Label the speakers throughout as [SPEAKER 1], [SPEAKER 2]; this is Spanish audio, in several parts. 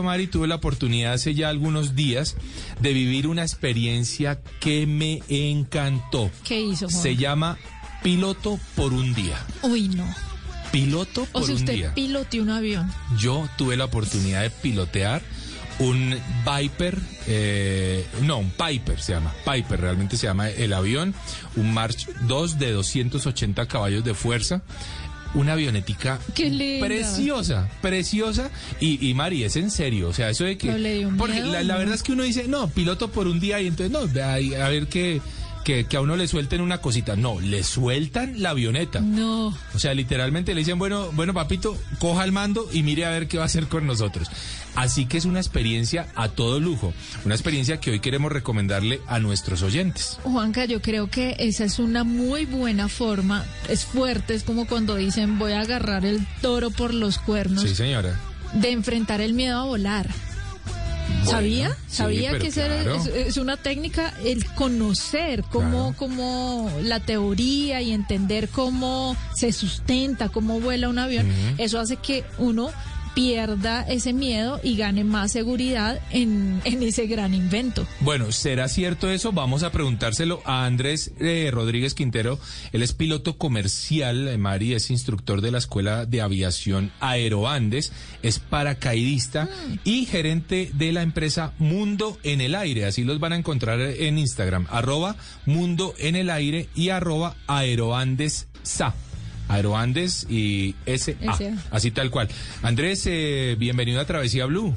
[SPEAKER 1] Mari, tuve la oportunidad hace ya algunos días de vivir una experiencia que me encantó.
[SPEAKER 2] ¿Qué hizo, Juan?
[SPEAKER 1] Se llama Piloto por un día.
[SPEAKER 2] Uy, no.
[SPEAKER 1] Piloto por
[SPEAKER 2] O sea,
[SPEAKER 1] un
[SPEAKER 2] usted
[SPEAKER 1] día.
[SPEAKER 2] piloteó un avión.
[SPEAKER 1] Yo tuve la oportunidad de pilotear un Viper, eh, no, un Piper se llama, Piper realmente se llama el avión, un March 2 de 280 caballos de fuerza. Una avionetica
[SPEAKER 2] Qué
[SPEAKER 1] preciosa, preciosa. Y, y Mari, es en serio. O sea, eso de que.
[SPEAKER 2] Dio
[SPEAKER 1] porque
[SPEAKER 2] miedo,
[SPEAKER 1] la, la
[SPEAKER 2] ¿no?
[SPEAKER 1] verdad es que uno dice, no, piloto por un día y entonces, no, a, a ver que, que, que a uno le suelten una cosita. No, le sueltan la avioneta.
[SPEAKER 2] No.
[SPEAKER 1] O sea, literalmente le dicen, bueno, bueno, papito, coja el mando y mire a ver qué va a hacer con nosotros. Así que es una experiencia a todo lujo, una experiencia que hoy queremos recomendarle a nuestros oyentes.
[SPEAKER 2] Juanca, yo creo que esa es una muy buena forma. Es fuerte, es como cuando dicen voy a agarrar el toro por los cuernos.
[SPEAKER 1] Sí, señora.
[SPEAKER 2] De enfrentar el miedo a volar.
[SPEAKER 1] Bueno,
[SPEAKER 2] ¿Sabía? ¿Sabía que
[SPEAKER 1] claro.
[SPEAKER 2] es, es una técnica el conocer cómo,
[SPEAKER 1] Claro.
[SPEAKER 2] cómo la teoría y entender cómo se sustenta, cómo vuela un avión? Eso hace que uno pierda ese miedo y gane más seguridad en, en ese gran invento.
[SPEAKER 1] Bueno, ¿será cierto eso? Vamos a preguntárselo a Andrés eh, Rodríguez Quintero. Él es piloto comercial, eh, Mari, es instructor de la Escuela de Aviación Aeroandes, es paracaidista y gerente de la empresa Mundo en el Aire. Así los van a encontrar en Instagram, arroba Mundo en el Aire y arroba Aeroandes Sa. Aeroandes y SA. Así tal cual. Andrés, eh, bienvenido a Travesía Blue.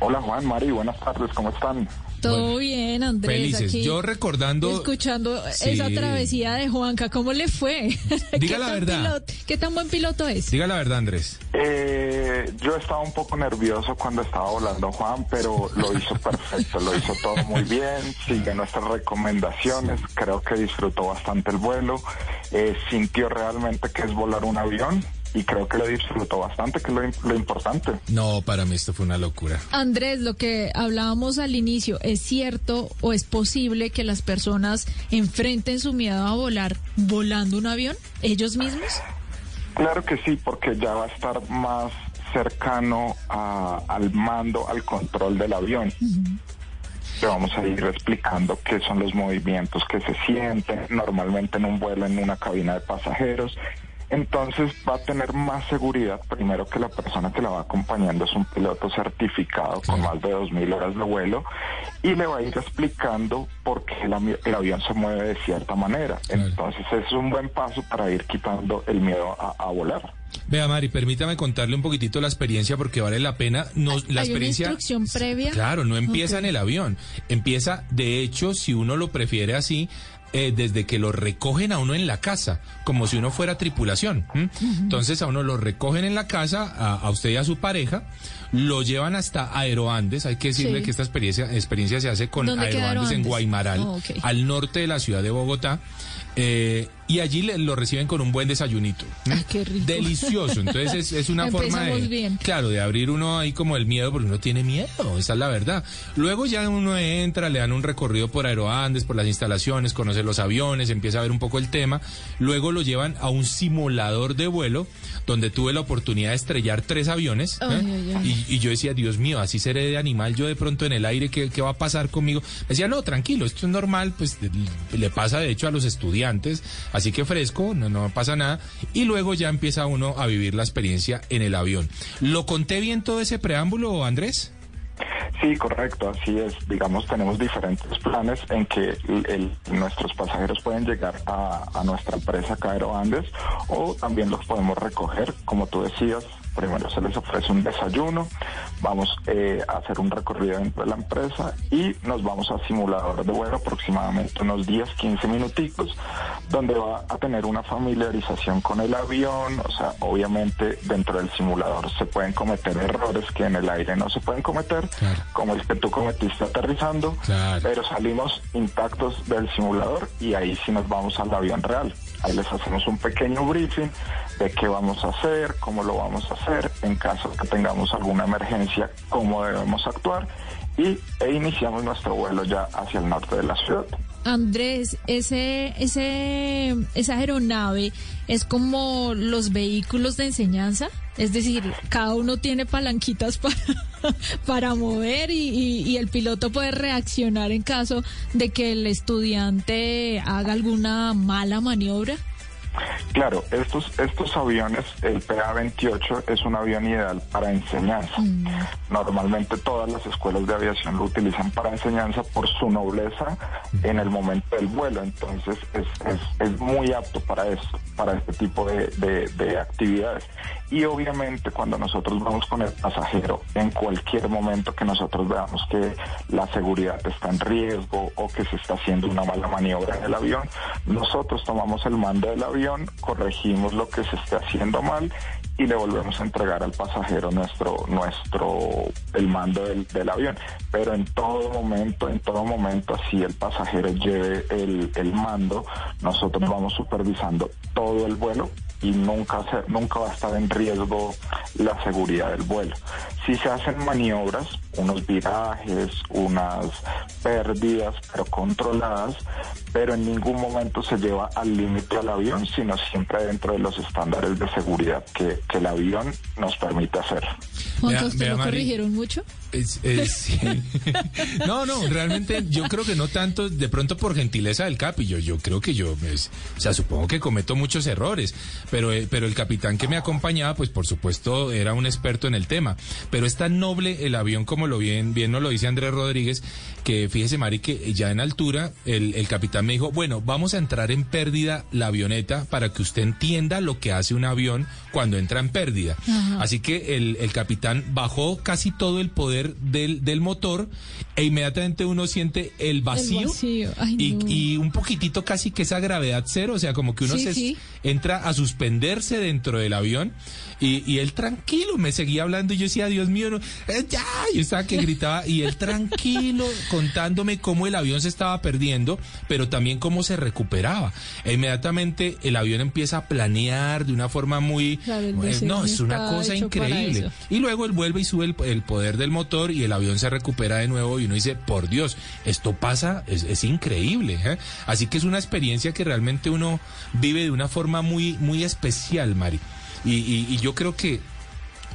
[SPEAKER 3] Hola Juan, Mari, buenas tardes, ¿cómo están?
[SPEAKER 2] Todo
[SPEAKER 1] Bueno,
[SPEAKER 2] bien, Andrés.
[SPEAKER 1] Felices.
[SPEAKER 2] aquí
[SPEAKER 1] Yo recordando.
[SPEAKER 2] Escuchando
[SPEAKER 1] Sí.
[SPEAKER 2] esa travesía de Juanca, ¿cómo le fue?
[SPEAKER 1] Diga
[SPEAKER 2] ¿Qué
[SPEAKER 1] la verdad.
[SPEAKER 2] piloto- ¿Qué tan buen piloto es?
[SPEAKER 1] Diga la verdad, Andrés.
[SPEAKER 3] Eh, yo estaba un poco nervioso cuando estaba volando Juan, pero lo hizo perfecto, lo hizo todo muy bien, sigue nuestras recomendaciones, creo que disfrutó bastante el vuelo, eh, sintió realmente que es volar un avión y creo que lo disfrutó bastante, que es lo, lo importante.
[SPEAKER 1] No, para mí esto fue una locura.
[SPEAKER 2] Andrés, lo que hablábamos al inicio, ¿es cierto o es posible que las personas enfrenten su miedo a volar volando un avión ellos mismos?
[SPEAKER 3] Claro que sí, porque ya va a estar más cercano a- al mando, al control del avión. Te vamos a ir explicando qué son los movimientos que se sienten normalmente en un vuelo en una cabina de pasajeros. Entonces va a tener más seguridad, primero que la persona que la va acompañando es un piloto certificado con más de 2.000 horas de vuelo y le va a ir explicando por qué el, el avión se mueve de cierta manera. Entonces es un buen paso para ir quitando el miedo a, a volar.
[SPEAKER 1] Vea, Mari, permítame contarle un poquitito la experiencia porque vale la pena. No, la
[SPEAKER 2] ¿Hay
[SPEAKER 1] experiencia.
[SPEAKER 2] una instrucción previa?
[SPEAKER 1] Claro, no empieza en el avión. Empieza, de hecho, si uno lo prefiere así, eh, desde que lo recogen a uno en la casa, como si uno fuera tripulación. ¿m? Entonces a uno lo recogen en la casa, a, a usted y a su pareja, lo llevan hasta Aeroandes. Hay que decirle
[SPEAKER 2] Sí.
[SPEAKER 1] que esta experiencia, experiencia se hace con
[SPEAKER 2] ¿Dónde queda
[SPEAKER 1] Aeroandes en
[SPEAKER 2] Aeroandes?
[SPEAKER 1] Guaymaral,
[SPEAKER 2] Oh, ok.
[SPEAKER 1] al norte de la ciudad de Bogotá. Eh, y allí le- lo reciben con un buen desayunito. ¿m?
[SPEAKER 2] Ay, qué rico.
[SPEAKER 1] Delicioso. Entonces es, es una forma de,
[SPEAKER 2] bien.
[SPEAKER 1] claro, de abrir uno ahí como el miedo, porque uno tiene miedo, esa es la verdad. Luego ya uno entra, le dan un recorrido por Aeroandes, por las instalaciones, conoce los aviones, empieza a ver un poco el tema. Luego lo llevan a un simulador de vuelo, donde tuve la oportunidad de estrellar tres aviones. ¿eh?
[SPEAKER 2] Ay, ay, ay.
[SPEAKER 1] Y, y yo decía, Dios mío, así seré de animal yo de pronto en el aire, ¿qué, qué va a pasar conmigo? Me decía, no, tranquilo, esto es normal, pues le pasa de hecho a los estudiantes, así que fresco, no, pasa nada. Y luego ya empieza uno a vivir la experiencia en el avión. ¿Lo conté bien todo ese preámbulo, Andrés?
[SPEAKER 3] Sí, correcto, así es. Digamos, tenemos diferentes planes en que el- nuestros pasajeros pueden llegar a, a nuestra empresa Cairo Andes o también los podemos recoger, como tú decías. Primero se les ofrece un desayuno, vamos eh, a hacer un recorrido dentro de la empresa y nos vamos a simulador de vuelo aproximadamente unos 10, 15 minuticos donde va a tener una familiarización con el avión, o sea, obviamente dentro del simulador se pueden cometer errores que en el aire no se pueden cometer, como el que tú cometiste aterrizando, pero salimos intactos del simulador y ahí sí nos vamos al avión real. Ahí les hacemos un pequeño briefing de qué vamos a hacer, cómo lo vamos a hacer, en caso que tengamos alguna emergencia, cómo debemos actuar y e iniciamos nuestro vuelo ya hacia el norte de la ciudad.
[SPEAKER 2] Andrés, ese, ese, esa aeronave es como los vehículos de enseñanza, es decir, cada uno tiene palanquitas para, para mover y el piloto puede reaccionar en caso de que el estudiante haga alguna mala maniobra.
[SPEAKER 3] Claro, estos, estos aviones, el PA-28 es un avión ideal para enseñanza. Mm. Normalmente todas las escuelas de aviación lo utilizan para enseñanza por su nobleza en el momento del vuelo. Entonces es, es, es muy apto para esto, para este tipo de, de actividades. Y obviamente cuando nosotros vamos con el pasajero, en cualquier momento que nosotros veamos que la seguridad está en riesgo o que se está haciendo una mala maniobra en el avión, nosotros tomamos el mando del avión corregimos lo que se esté haciendo mal y le volvemos a entregar al pasajero nuestro, nuestro, el mando del, del avión. Pero en todo momento, en todo momento, así el pasajero lleve el, el mando, nosotros vamos supervisando todo el vuelo y nunca, se, nunca va a estar en riesgo la seguridad del vuelo. Si se hacen maniobras, unos virajes, unas pérdidas, pero controladas, pero en ningún momento se lleva al límite al avión, sino siempre dentro de los estándares de seguridad que, que el avión nos permite hacer.
[SPEAKER 2] ¿Cuántos ¿usted lo corrigieron mucho?
[SPEAKER 1] no, no, realmente yo creo que no tanto, de pronto por gentileza del capi, yo, yo creo que yo, pues, o sea, supongo que cometo muchos errores, pero, eh, pero el capitán que me acompañaba, pues por supuesto era un experto en el tema, pero es tan noble el avión como lo bien, bien nos lo dice Andrés Rodríguez, que fíjese Mari que ya en altura el, el capitán me dijo, bueno, vamos a entrar en pérdida la avioneta para que usted entienda lo que hace un avión cuando entra en pérdida. Así que el, el capitán bajó casi todo el poder del, del motor e inmediatamente uno siente el vacío, y, un poquitito casi que esa gravedad cero, o sea, como que uno se entra a suspenderse dentro del avión y, él tranquilo me seguía hablando y yo decía, Dios mío, no, eh, ya, yo estaba que gritaba y él tranquilo contándome cómo el avión se estaba perdiendo, pero también cómo se recuperaba. E inmediatamente el avión empieza a planear de una forma muy... Eh, no, es una cosa increíble. Y luego él vuelve y sube el, poder del motor y el avión se recupera de nuevo y uno dice, por Dios, esto pasa, es, increíble. ¿eh? Así que es una experiencia que realmente uno vive de una forma muy, muy especial, Mari. Y, yo creo que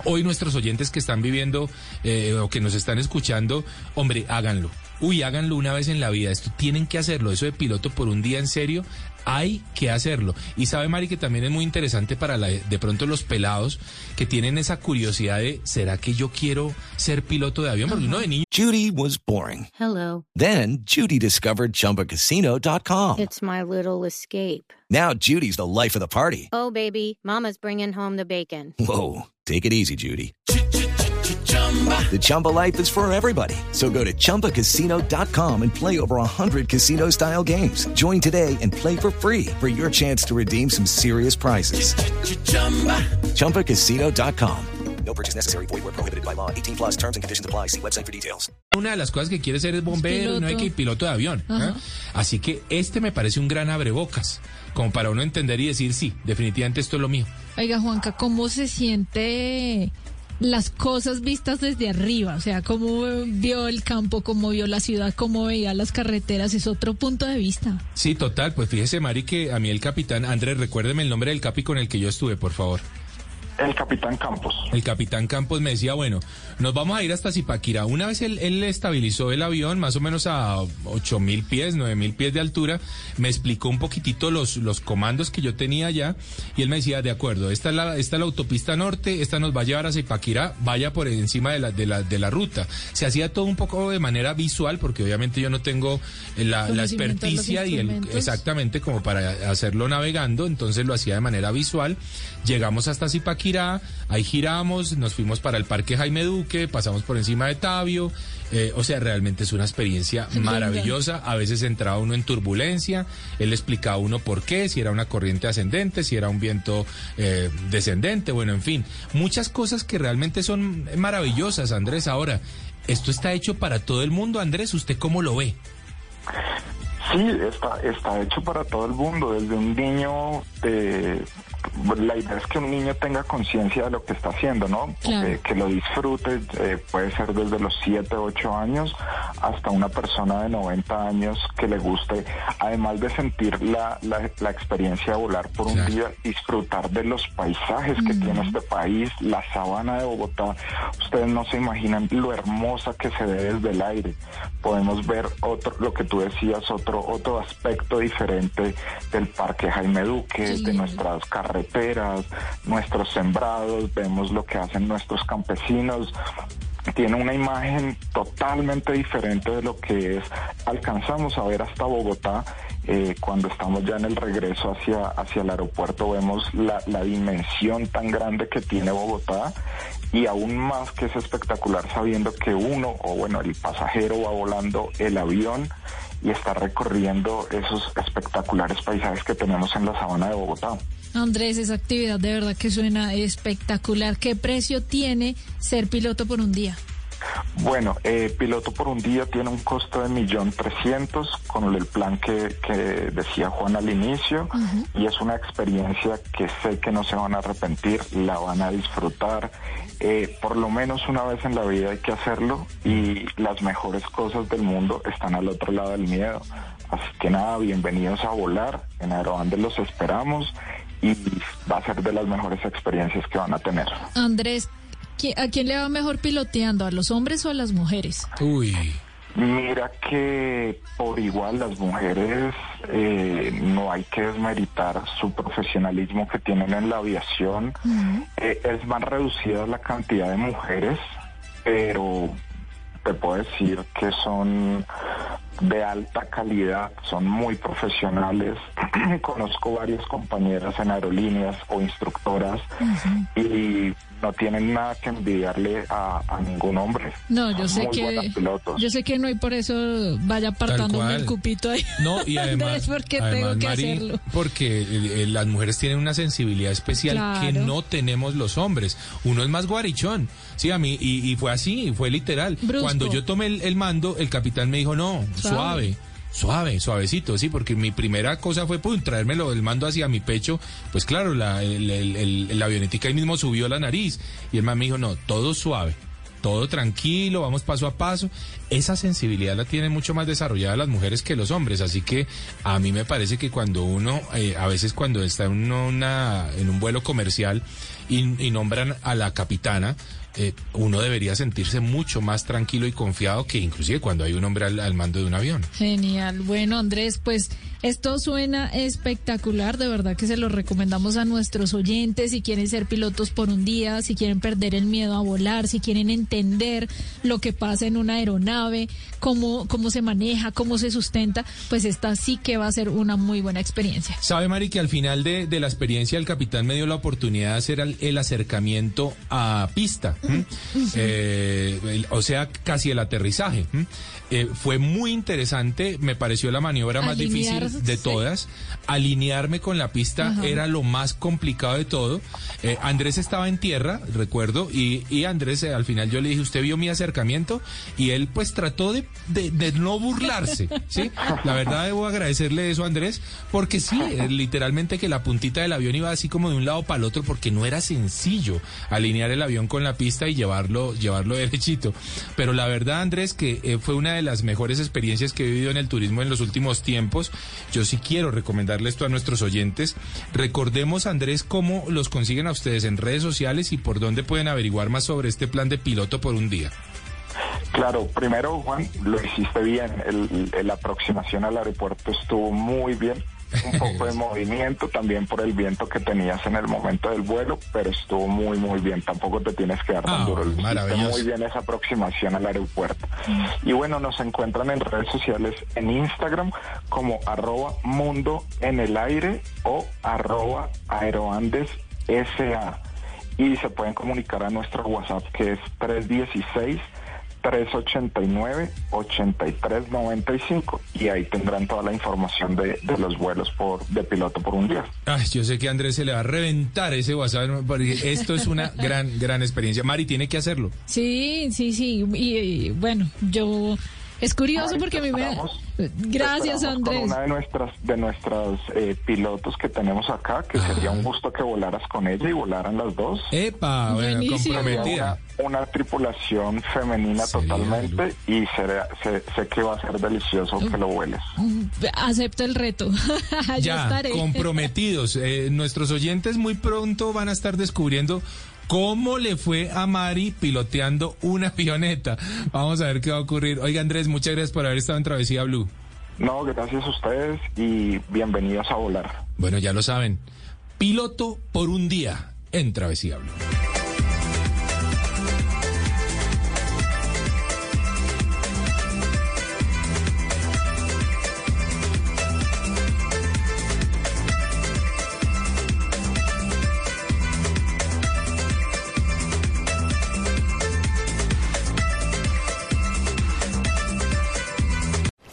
[SPEAKER 1] hoy nuestros oyentes que están viviendo eh, o que nos están escuchando, hombre, háganlo. Uy, háganlo una vez en la vida. Esto tienen que hacerlo. Eso de piloto por un día en serio, hay que hacerlo. Y sabe, Mari, que también es muy interesante para la, de pronto los pelados que tienen esa curiosidad de, ¿será que yo quiero ser piloto de avión? Porque uno de niño.
[SPEAKER 4] Judy was boring.
[SPEAKER 5] Hello.
[SPEAKER 4] Then, Judy discovered chumbacasino.com.
[SPEAKER 5] It's my little escape.
[SPEAKER 4] Now, Judy's the life of the party.
[SPEAKER 5] Oh, baby, Mama's bringing home the bacon.
[SPEAKER 4] Whoa. Take it easy, Judy. The Chumba life is for everybody. So go to ChumbaCasino.com and play over 100 casino style games. Join today and play for free for your chance to redeem some serious prizes. Ch-ch-chumba. ChumbaCasino.com. No purchase necessary. Void where prohibited by law. 18 plus terms and conditions apply. See website for details.
[SPEAKER 1] Una de las cosas que quiere ser es bombero no hay que ir piloto de avión. ¿eh? Así que este me parece un gran abrebocas. Como para uno entender y decir, sí, definitivamente esto es lo mío.
[SPEAKER 2] Oiga, Juanca, ¿cómo se siente las cosas vistas desde arriba, o sea, cómo vio el campo, cómo vio la ciudad, cómo veía las carreteras, es otro punto de vista.
[SPEAKER 1] Sí, total, pues fíjese, Mari, que a mí el capitán, Andrés, recuérdeme el nombre del capi con el que yo estuve, por favor.
[SPEAKER 3] El capitán Campos.
[SPEAKER 1] El capitán Campos me decía, bueno, nos vamos a ir hasta Zipaquirá. Una vez él, él estabilizó el avión más o menos a ocho mil pies, nueve mil pies de altura, me explicó un poquitito los, los comandos que yo tenía allá y él me decía, de acuerdo, esta es la, esta es la autopista norte, esta nos va a llevar a Zipaquirá, vaya por encima de la, de la, de la ruta. Se hacía todo un poco de manera visual porque obviamente yo no tengo la, la experticia y el, exactamente como para hacerlo navegando, entonces lo hacía de manera visual. Llegamos hasta Zipaquirá Ahí giramos, nos fuimos para el Parque Jaime Duque, pasamos por encima de Tabio, eh, o sea, realmente es una experiencia maravillosa. A veces entraba uno en turbulencia, él explicaba a uno por qué, si era una corriente ascendente, si era un viento eh, descendente, bueno, en fin, muchas cosas que realmente son maravillosas, Andrés. Ahora, esto está hecho para todo el mundo, Andrés, ¿usted cómo lo ve?
[SPEAKER 3] Sí, está, está hecho para todo el mundo, desde un niño de la idea es que un niño tenga conciencia de lo que está haciendo, ¿no? Eh, que lo disfrute, eh, puede ser desde los 7, 8 años hasta una persona de 90 años que le guste, además de sentir la, la, experiencia de volar por un día, disfrutar de los paisajes que tiene este país, la sabana de Bogotá. Ustedes no se imaginan lo hermosa que se ve desde el aire. Podemos ver otro, lo que tú decías, otro, otro aspecto diferente del Parque Jaime Duque, de nuestras carreteras nuestros sembrados, vemos lo que hacen nuestros campesinos. Tiene una imagen totalmente diferente de lo que es. Alcanzamos a ver hasta Bogotá eh, cuando estamos ya en el regreso hacia, hacia el aeropuerto vemos la, la, dimensión tan grande que tiene Bogotá y aún más que es espectacular sabiendo que uno o bueno el pasajero va volando el avión y está recorriendo esos espectaculares paisajes que tenemos en la sabana de Bogotá.
[SPEAKER 2] Andrés, esa actividad de verdad que suena espectacular. ¿Qué precio tiene ser piloto por un día?
[SPEAKER 3] Bueno, eh, piloto por un día tiene un costo de millón trescientos con el plan que, que decía Juan al inicio y es una experiencia que sé que no se van a arrepentir, la van a disfrutar. Eh, por lo menos una vez en la vida hay que hacerlo y las mejores cosas del mundo están al otro lado del miedo. Así que nada, bienvenidos a volar. En Aeroandes los esperamos y va a ser de las mejores experiencias que van a tener.
[SPEAKER 2] Andrés, ¿a quién le va mejor piloteando? ¿A los hombres o a las mujeres?
[SPEAKER 1] Uy.
[SPEAKER 3] Mira que por igual las mujeres eh, no hay que desmeritar su profesionalismo que tienen en la aviación. Eh, es más reducida la cantidad de mujeres, pero te puedo decir que son de alta calidad, son muy profesionales. Conozco varias compañeras en aerolíneas o instructoras y no tienen nada que envidiarle a, ningún hombre.
[SPEAKER 2] No, yo sé que yo sé que no y por eso vaya apartándome el cupito ahí.
[SPEAKER 1] No, y además, porque tengo que hacerlo. Porque eh, eh, las mujeres tienen una sensibilidad especial que no tenemos los hombres. Uno es más guarichón. Sí, a mí y, fue así, fue literal. Cuando yo tomé el, mando, el capitán me dijo, "No, suave Suave, suavecito, sí, porque mi primera cosa fue pum, traérmelo del mando hacia mi pecho. Pues claro, la, el, avionética ahí mismo subió la nariz. Y el man me dijo, no, todo suave, todo tranquilo, vamos paso a paso. Esa sensibilidad la tienen mucho más desarrollada las mujeres que los hombres. Así que a mí me parece que cuando uno, eh, a veces cuando está en, una, en un vuelo comercial y, nombran a la capitana, eh, uno debería sentirse mucho más tranquilo y confiado que inclusive cuando hay un hombre al, mando de un avión.
[SPEAKER 2] Genial. Bueno, Andrés, pues esto suena espectacular, de verdad que se lo recomendamos a nuestros oyentes si quieren ser pilotos por un día, si quieren perder el miedo a volar, si quieren entender lo que pasa en una aeronave, cómo, cómo se maneja, cómo se sustenta, pues esta sí que va a ser una muy buena experiencia.
[SPEAKER 1] Sabe, Mari, que al final de, la experiencia el capitán me dio la oportunidad de hacer el acercamiento a pista. Eh, o sea, casi el aterrizaje. Eh, fue muy interesante, me pareció la maniobra más difícil de todas. Alinearme con la pista era lo más complicado de todo. Eh, Andrés estaba en tierra, recuerdo, y, y Andrés al final yo le dije, ¿usted vio mi acercamiento? Y él pues trató de, no burlarse, ¿sí? La verdad debo agradecerle eso a Andrés, porque sí, literalmente que la puntita del avión iba así como de un lado para el otro, porque no era sencillo alinear el avión con la pista y llevarlo, llevarlo derechito. Pero la verdad, Andrés, que eh, fue una de las mejores experiencias que he vivido en el turismo en los últimos tiempos. Yo sí quiero recomendarle esto a nuestros oyentes. Recordemos, Andrés, cómo los consiguen a ustedes en redes sociales y por dónde pueden averiguar más sobre este plan de piloto por un día.
[SPEAKER 3] Claro, primero Juan, lo hiciste bien, la aproximación al aeropuerto estuvo muy bien, un poco de movimiento también por el viento que tenías en el momento del vuelo, pero estuvo muy, muy bien. Tampoco te tienes que dar tan ah, duro. Muy bien esa aproximación al aeropuerto. Y bueno, nos encuentran en redes sociales en Instagram como arroba mundo en el aire o arroba aeroandes SA. y se pueden comunicar a nuestro WhatsApp que es 316 389-8395 y ahí tendrán toda la información de, de, los vuelos por de piloto por un día.
[SPEAKER 1] Ay, yo sé que a Andrés se le va a reventar ese WhatsApp porque esto es una gran, gran experiencia. Mari tiene que hacerlo.
[SPEAKER 2] Sí, sí, sí. Y, y bueno, yo es curioso porque a mí me... Gracias, Andrés.
[SPEAKER 3] una de nuestras, de nuestras eh, pilotos que tenemos acá, que sería un gusto que volaras con ella y volaran las dos.
[SPEAKER 1] ¡Epa! Bueno, comprometida.
[SPEAKER 3] Una, tripulación femenina totalmente y sé, que va a ser delicioso que lo vueles.
[SPEAKER 2] Acepto el reto.
[SPEAKER 1] ya, estaré. comprometidos. Eh, nuestros oyentes muy pronto van a estar descubriendo ¿Cómo le fue a Mari piloteando una pioneta? Vamos a ver qué va a ocurrir. Oiga, Andrés, muchas gracias por haber estado en Travesía Blue.
[SPEAKER 3] No, gracias a ustedes y bienvenidos a volar.
[SPEAKER 1] Bueno, ya lo saben. Piloto por un día en Travesía Blue.